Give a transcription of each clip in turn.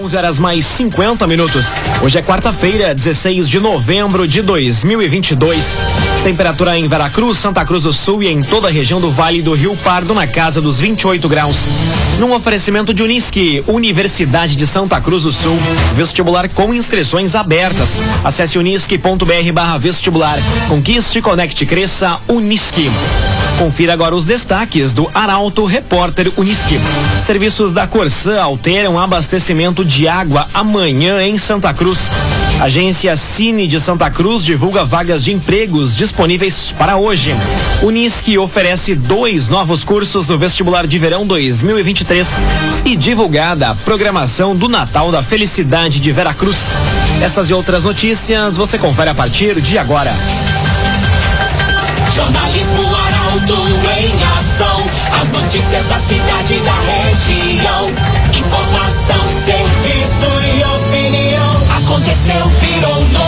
11 horas mais 50 minutos. Hoje é quarta-feira, 16 de novembro de 2022. Temperatura em Veracruz, Santa Cruz do Sul e em toda a região do Vale do Rio Pardo na casa dos 28 graus. Num oferecimento de Unisque, Universidade de Santa Cruz do Sul, vestibular com inscrições abertas. Acesse unisque.br/vestibular. Conquiste, conecte, cresça, Unisque. Confira agora os destaques do Arauto Repórter Unisque. Serviços da Corsã alteram abastecimento de água amanhã em Santa Cruz. Agência Cine de Santa Cruz divulga vagas de empregos disponíveis para hoje. Unisque oferece dois novos cursos do vestibular de verão 2023 e divulgada a programação do Natal da Felicidade de Veracruz. Essas e outras notícias você confere a partir de agora. Jornalismo Arauto em ação. As notícias da cidade e da região. Informação, serviço e opinião. Aconteceu, virou notícia.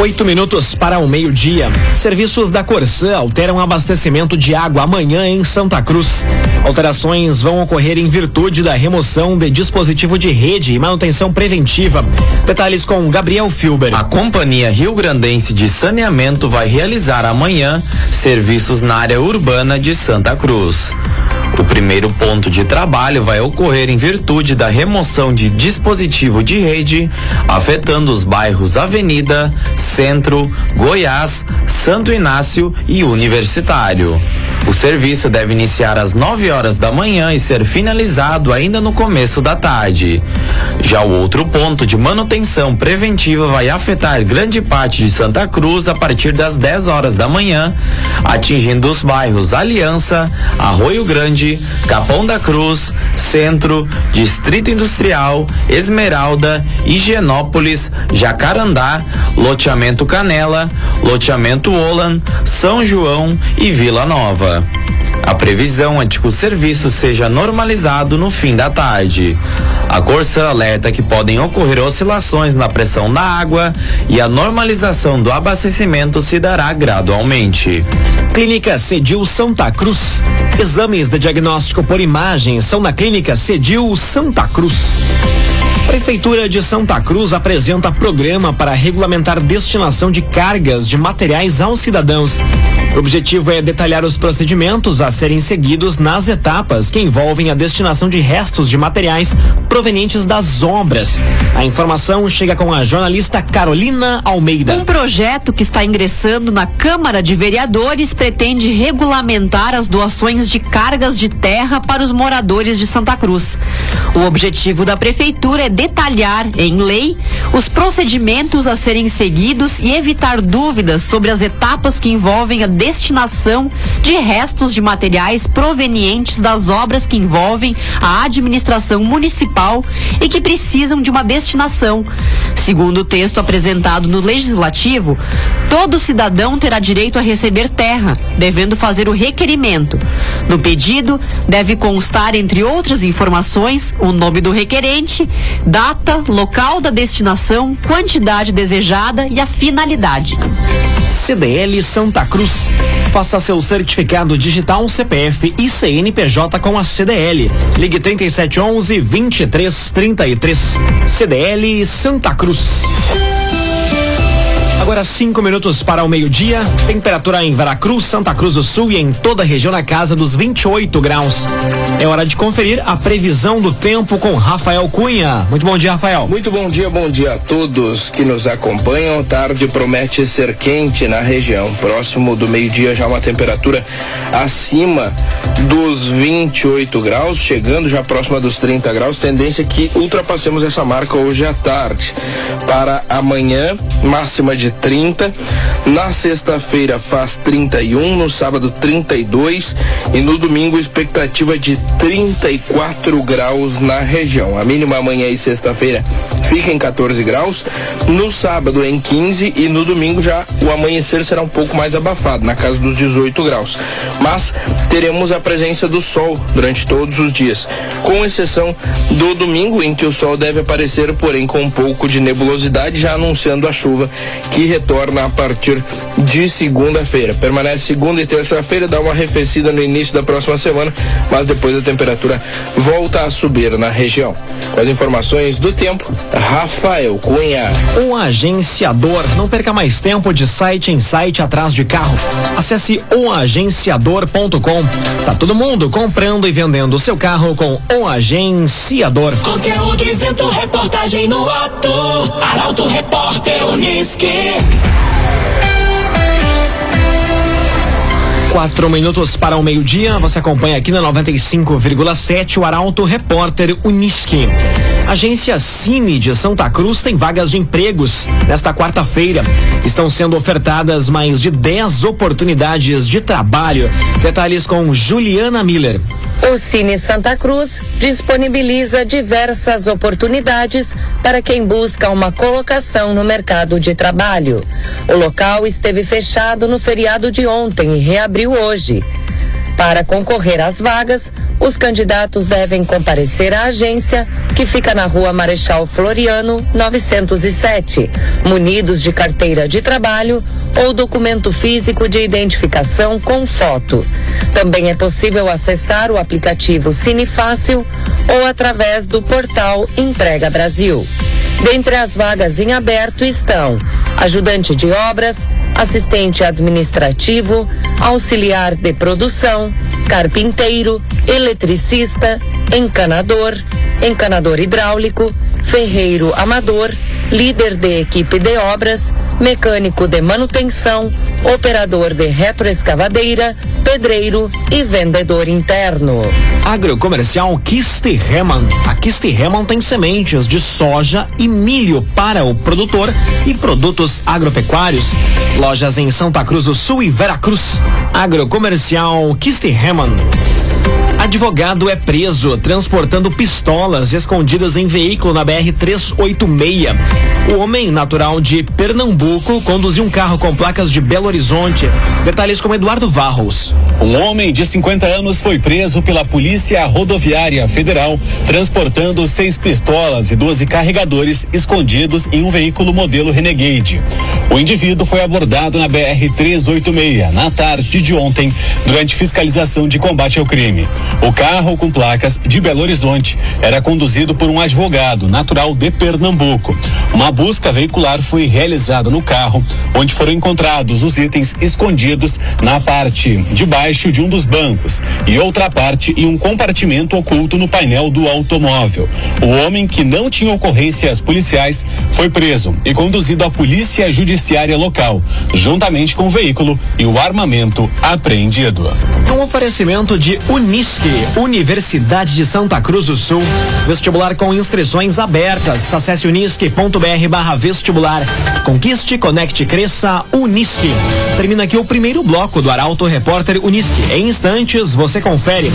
Oito minutos para o meio-dia. Serviços da Corsã alteram abastecimento de água amanhã em Santa Cruz. Alterações vão ocorrer em virtude da remoção de dispositivo de rede e manutenção preventiva. Detalhes com Gabriel Filber. A Companhia Rio Grandense de Saneamento vai realizar amanhã serviços na área urbana de Santa Cruz. O primeiro ponto de trabalho vai ocorrer em virtude da remoção de dispositivo de rede afetando os bairros Avenida, Centro, Goiás, Santo Inácio e Universitário. O serviço deve iniciar às 9 horas da manhã e ser finalizado ainda no começo da tarde. Já o outro ponto de manutenção preventiva vai afetar grande parte de Santa Cruz a partir das 10 horas da manhã, atingindo os bairros Aliança, Arroio Grande, Capão da Cruz, Centro, Distrito Industrial, Esmeralda, Higienópolis, Jacarandá, Loteamento Canela, Loteamento Olan, São João e Vila Nova. A previsão é de que o serviço seja normalizado no fim da tarde. A Corsã alerta que podem ocorrer oscilações na pressão da água e a normalização do abastecimento se dará gradualmente. Clínica Cedil Santa Cruz. Exames de diagnóstico por imagem são na Clínica Cedil Santa Cruz. Prefeitura de Santa Cruz apresenta programa para regulamentar destinação de cargas de materiais aos cidadãos. O objetivo é detalhar os procedimentos a serem seguidos nas etapas que envolvem a destinação de restos de materiais provenientes das obras. A informação chega com a jornalista Carolina Almeida. Um projeto que está ingressando na Câmara de Vereadores pretende regulamentar as doações de cargas de terra para os moradores de Santa Cruz. O objetivo da prefeitura é detalhar em lei os procedimentos a serem seguidos e evitar dúvidas sobre as etapas que envolvem a destinação de restos de materiais provenientes das obras que envolvem a administração municipal e que precisam de uma destinação. Segundo o texto apresentado no legislativo, todo cidadão terá direito a receber terra, devendo fazer o requerimento. No pedido, deve constar, entre outras informações, o nome do requerente, data, local da destinação, quantidade desejada e a finalidade. CDL Santa Cruz. Faça seu certificado digital CPF e CNPJ com a CDL. Ligue 3711 2333. CDL Santa Cruz. Agora cinco minutos para o meio-dia. Temperatura em Veracruz, Santa Cruz do Sul e em toda a região na casa dos 28 graus. É hora de conferir a previsão do tempo com Rafael Cunha. Muito bom dia, Rafael. Muito bom dia, bom dia a todos que nos acompanham. Tarde promete ser quente na região. Próximo do meio-dia já uma temperatura acima dos 28 graus, chegando já próxima dos 30 graus. Tendência que ultrapassemos essa marca hoje à tarde. Para amanhã, máxima de 30. Na sexta-feira faz 31, no sábado 32 e no domingo expectativa de 34 graus na região. A mínima amanhã e sexta-feira fica em 14 graus, no sábado em 15 e no domingo já o amanhecer será um pouco mais abafado, na casa dos 18 graus. Mas teremos a presença do sol durante todos os dias, com exceção do domingo em que o sol deve aparecer, porém com um pouco de nebulosidade, já anunciando a chuva que retorna a partir de segunda-feira. Permanece segunda e terça-feira, dá uma arrefecida no início da próxima semana, mas depois a temperatura volta a subir na região. Com as informações do tempo, Rafael Cunha. Um agenciador. Não perca mais tempo de site em site atrás de carro. Acesse omagenciador.com. Tá todo mundo comprando e vendendo seu carro com um agenciador. Conteúdo isento, reportagem no ato. Arauto Repórter Uniski. Quatro minutos para o meio-dia. Você acompanha aqui na 95,7 o Arauto Repórter Uniski. Agência Cine de Santa Cruz tem vagas de empregos. Nesta quarta-feira estão sendo ofertadas mais de 10 oportunidades de trabalho. Detalhes com Juliana Miller. O Cine Santa Cruz disponibiliza diversas oportunidades para quem busca uma colocação no mercado de trabalho. O local esteve fechado no feriado de ontem e reabriu hoje. Para concorrer às vagas, os candidatos devem comparecer à agência, que fica na rua Marechal Floriano, 907, munidos de carteira de trabalho ou documento físico de identificação com foto. Também é possível acessar o aplicativo Cine Fácil ou através do portal Emprega Brasil. Dentre as vagas em aberto estão ajudante de obras, assistente administrativo, auxiliar de produção, carpinteiro, eletricista, encanador, encanador hidráulico, ferreiro amador, líder de equipe de obras, mecânico de manutenção, operador de retroescavadeira, pedreiro e vendedor interno. Agrocomercial Kiste Heman. A Kiste Heman tem sementes de soja e milho para o produtor e produtos agropecuários. Lojas em Santa Cruz do Sul e Veracruz. Agrocomercial Kiste Heman. Advogado é preso transportando pistolas escondidas em veículo na BR 386. O homem, natural de Pernambuco, conduziu um carro com placas de Belo Horizonte. Detalhes com Eduardo Varros. Um homem de 50 anos foi preso pela Polícia Rodoviária Federal, transportando seis pistolas e 12 carregadores escondidos em um veículo modelo Renegade. O indivíduo foi abordado na BR 386 na tarde de ontem, durante fiscalização de combate ao crime. O carro com placas de Belo Horizonte era conduzido por um advogado natural de Pernambuco. Uma busca veicular foi realizada no carro, onde foram encontrados os itens escondidos na parte de baixo de um dos bancos e outra parte em um compartimento oculto no painel do automóvel. O homem, que não tinha ocorrências policiais, foi preso e conduzido à polícia judiciária local, juntamente com o veículo e o armamento apreendido. Um oferecimento de Unisque, Universidade de Santa Cruz do Sul. Vestibular com inscrições abertas. Acesse unisque.br barra vestibular. Conquiste, conecte, cresça, Unisque. Termina aqui o primeiro bloco do Arauto Repórter Unisque. Em instantes, você confere.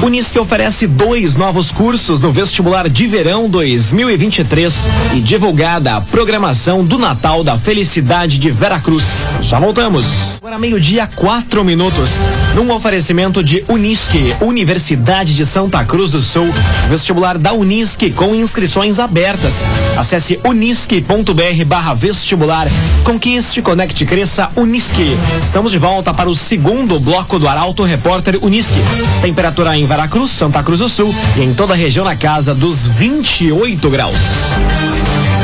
Unisque oferece dois novos cursos no vestibular de verão 2023 e divulgada a programação do Natal da Felicidade de Veracruz. Já voltamos. Agora meio-dia, quatro minutos. Num oferecimento de Unisque, Universidade de Santa Cruz do Sul. Vestibular da Unisque com inscrições abertas. Acesse unisque.br barra vestibular. Conquiste, conecte, cresça, Unisque. Estamos de volta para o segundo bloco do Arauto Repórter Unisque. Temperatura em Veracruz, Santa Cruz do Sul e em toda a região na casa dos 28 graus.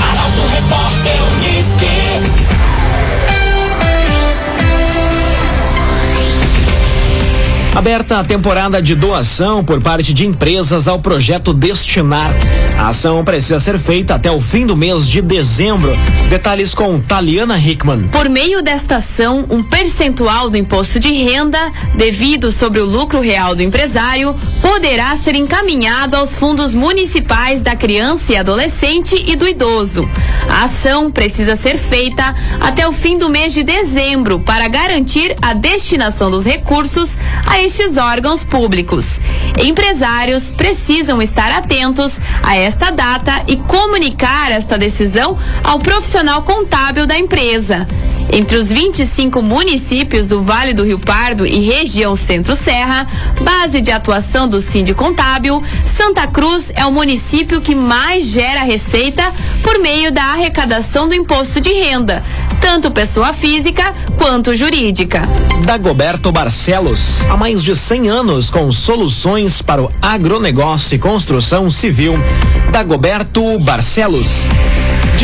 Arauto Repórter Uniski. Aberta a temporada de doação por parte de empresas ao projeto Destinar. A ação precisa ser feita até o fim do mês de dezembro. Detalhes com Taliana Hickman. Por meio desta ação, um percentual do imposto de renda, devido sobre o lucro real do empresário, poderá ser encaminhado aos fundos municipais da criança e adolescente e do idoso. A ação precisa ser feita até o fim do mês de dezembro para garantir a destinação dos recursos a estes órgãos públicos. Empresários precisam estar atentos a esta data e comunicar esta decisão ao profissional contábil da empresa. Entre os 25 municípios do Vale do Rio Pardo e região Centro-Serra, base de atuação do Síndico Contábil, Santa Cruz é o município que mais gera receita por meio da arrecadação do imposto de renda, tanto pessoa física quanto jurídica. Dagoberto Barcelos, há mais de 100 anos com soluções para o agronegócio e construção civil. Dagoberto Barcelos.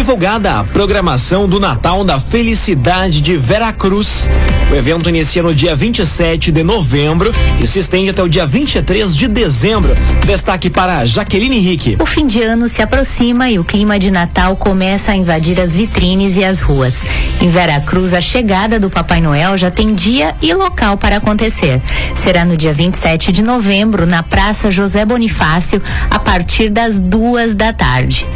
Divulgada a programação do Natal da Felicidade de Veracruz. O evento inicia no dia 27 de novembro e se estende até o dia 23 de dezembro. Destaque para Jaqueline Henrique. O fim de ano se aproxima e o clima de Natal começa a invadir as vitrines e as ruas. Em Veracruz, a chegada do Papai Noel já tem dia e local para acontecer. Será no dia 27 de novembro, na Praça José Bonifácio, a partir das duas da tarde.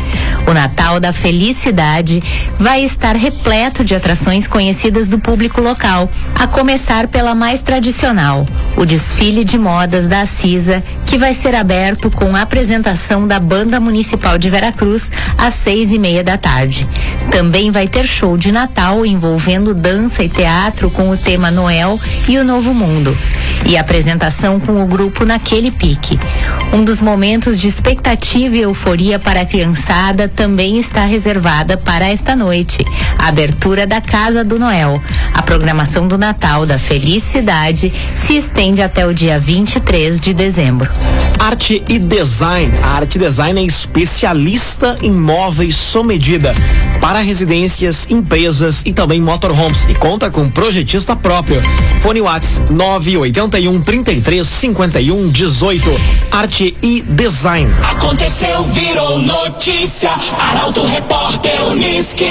O Natal da Felicidade vai estar repleto de atrações conhecidas do público local, a começar pela mais tradicional, o desfile de modas da Cisa, que vai ser aberto com a apresentação da Banda Municipal de Veracruz às seis e meia da tarde. Também vai ter show de Natal envolvendo dança e teatro com o tema Noel e o Novo Mundo. E apresentação com o grupo Naquele Pique. Um dos momentos de expectativa e euforia para a criançada também está reservada para esta noite, a abertura da Casa do Noel. A programação do Natal da Felicidade se estende até o dia 23 de dezembro. Arte e Design. A Arte Design é especialista em móveis sob medida para residências, empresas e também motorhomes e conta com projetista próprio. Fone Whats 981 33 51 18. Arte e Design. Aconteceu, virou notícia. Arauto Repórter Uniski.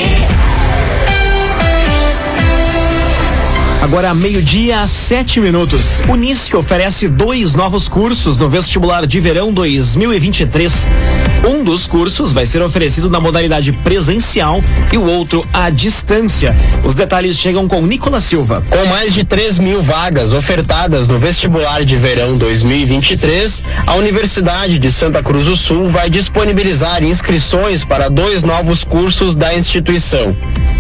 Agora, meio-dia, sete minutos. O NISC oferece dois novos cursos no vestibular de verão 2023. Um dos cursos vai ser oferecido na modalidade presencial e o outro à distância. Os detalhes chegam com Nicolas Silva. Com mais de 3 mil vagas ofertadas no vestibular de verão 2023, a Universidade de Santa Cruz do Sul vai disponibilizar inscrições para dois novos cursos da instituição: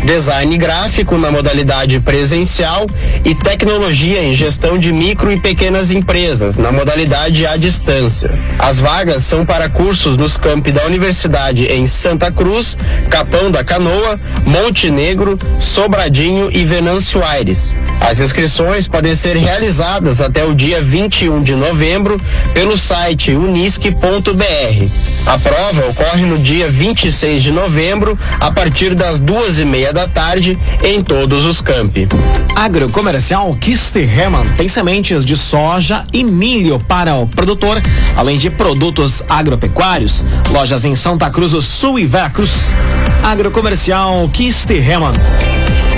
Design Gráfico na modalidade presencial e Tecnologia em Gestão de Micro e Pequenas Empresas na modalidade à distância. As vagas são para cursos nos campi da Universidade em Santa Cruz, Capão da Canoa, Monte Negro, Sobradinho e Venâncio Aires. As inscrições podem ser realizadas até o dia 21 de novembro pelo site unisque.br. A prova ocorre no dia 26 de novembro, a partir das duas e meia da tarde, em todos os campi. Agrocomercial Kisterhemann tem sementes de soja e milho para o produtor, além de produtos agropecuários. Lojas em Santa Cruz do Sul e Veracruz. Agrocomercial Kisterhemann.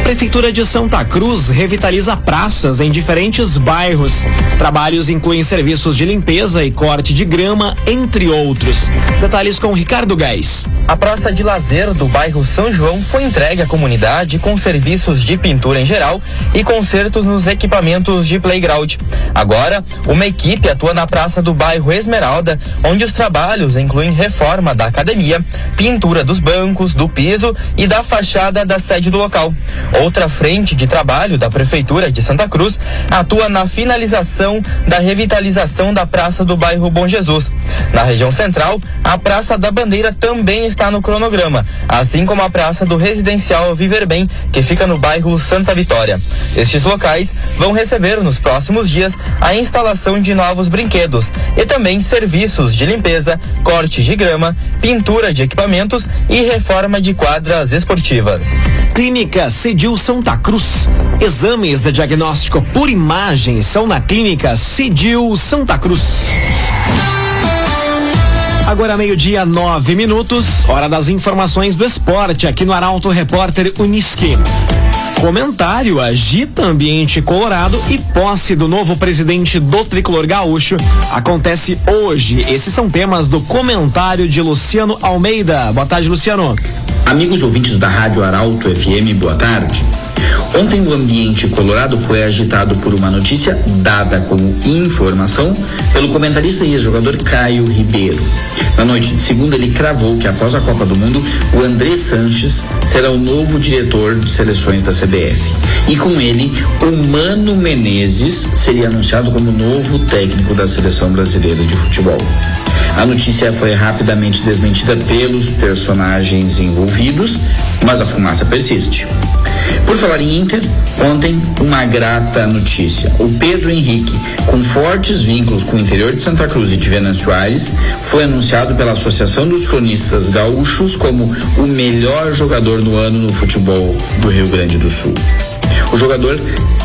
Prefeitura de Santa Cruz revitaliza praças em diferentes bairros. Trabalhos incluem serviços de limpeza e corte de grama, entre outros. Detalhes com Ricardo Gás. A praça de lazer do bairro São João foi entregue à comunidade com serviços de pintura em geral e consertos nos equipamentos de playground. Agora, uma equipe atua na praça do bairro Esmeralda, onde os trabalhos incluem reforma da academia, pintura dos bancos, do piso e da fachada da sede do local. Outra frente de trabalho da Prefeitura de Santa Cruz atua na finalização da revitalização da praça do bairro Bom Jesus. Na região central, a Praça da Bandeira também está no cronograma, assim como a Praça do Residencial Viver Bem, que fica no bairro Santa Vitória. Estes locais vão receber nos próximos dias a instalação de novos brinquedos e também serviços de limpeza, corte de grama, pintura de equipamentos e reforma de quadras esportivas. Clínica Cedi Cedil Santa Cruz. Exames de diagnóstico por imagem são na clínica Cedil Santa Cruz. Agora meio-dia, nove minutos, hora das informações do esporte aqui no Arauto Repórter Uniski. Comentário agita ambiente colorado e posse do novo presidente do Tricolor Gaúcho acontece hoje. Esses são temas do comentário de Luciano Almeida. Boa tarde, Luciano. Amigos ouvintes da Rádio Arauto FM, boa tarde. Ontem o ambiente colorado foi agitado por uma notícia dada como informação pelo comentarista e ex-jogador Caio Ribeiro. Na noite de segunda, ele cravou que após a Copa do Mundo, o André Sanches será o novo diretor de seleções da CBF. E com ele, o Mano Menezes seria anunciado como novo técnico da seleção brasileira de futebol. A notícia foi rapidamente desmentida pelos personagens envolvidos, mas a fumaça persiste. Por falar em Inter, ontem uma grata notícia. O Pedro Henrique, com fortes vínculos com o interior de Santa Cruz e de Venâncio Aires, foi anunciado pela Associação dos Cronistas Gaúchos como o melhor jogador no ano no futebol do Rio Grande do Sul. O jogador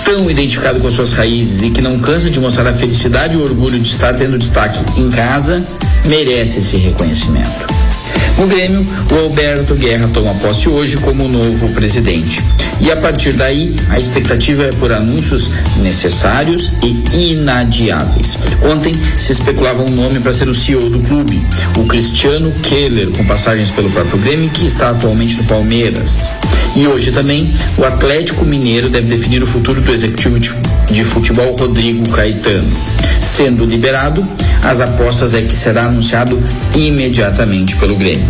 tão identificado com suas raízes e que não cansa de mostrar a felicidade e o orgulho de estar tendo destaque em casa, merece esse reconhecimento. No Grêmio, o Alberto Guerra toma posse hoje como novo presidente. E a partir daí, a expectativa é por anúncios necessários e inadiáveis. Ontem se especulava um nome para ser o CEO do clube, o Cristiano Keller, com passagens pelo próprio Grêmio, que está atualmente no Palmeiras. E hoje também, o Atlético Mineiro deve definir o futuro do executivo de futebol Rodrigo Caetano. Sendo liberado, as apostas é que será anunciado imediatamente pelo Grêmio.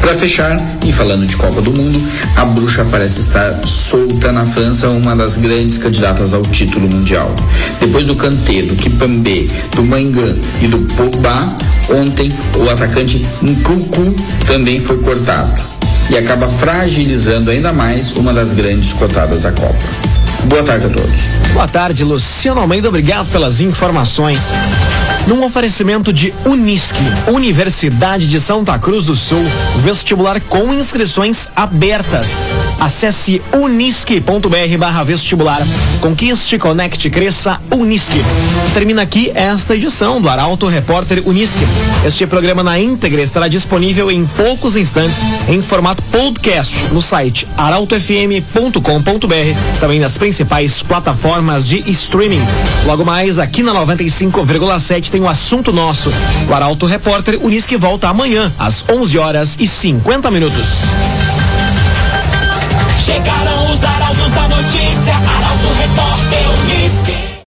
Para fechar, e falando de Copa do Mundo, a bruxa parece estar solta na França, uma das grandes candidatas ao título mundial. Depois do Kanté, do Kipambé, do Mangan e do Pogba, ontem o atacante Nkunku também foi cortado e acaba fragilizando ainda mais uma das grandes cotadas da Copa. Boa tarde a todos. Boa tarde, Luciano Almeida. Obrigado pelas informações. Num oferecimento de Unisque, Universidade de Santa Cruz do Sul, vestibular com inscrições abertas. Acesse unisque.br vestibular. Conquiste, conecte, cresça, Unisque. Termina aqui esta edição do Arauto Repórter Unisque. Este programa na íntegra estará disponível em poucos instantes em formato podcast no site arautofm.com.br, também nas principais plataformas de streaming. Logo mais, aqui na 95,7 tem o um assunto nosso. O Arauto Repórter Unisque volta amanhã, às 11 horas e 50 minutos.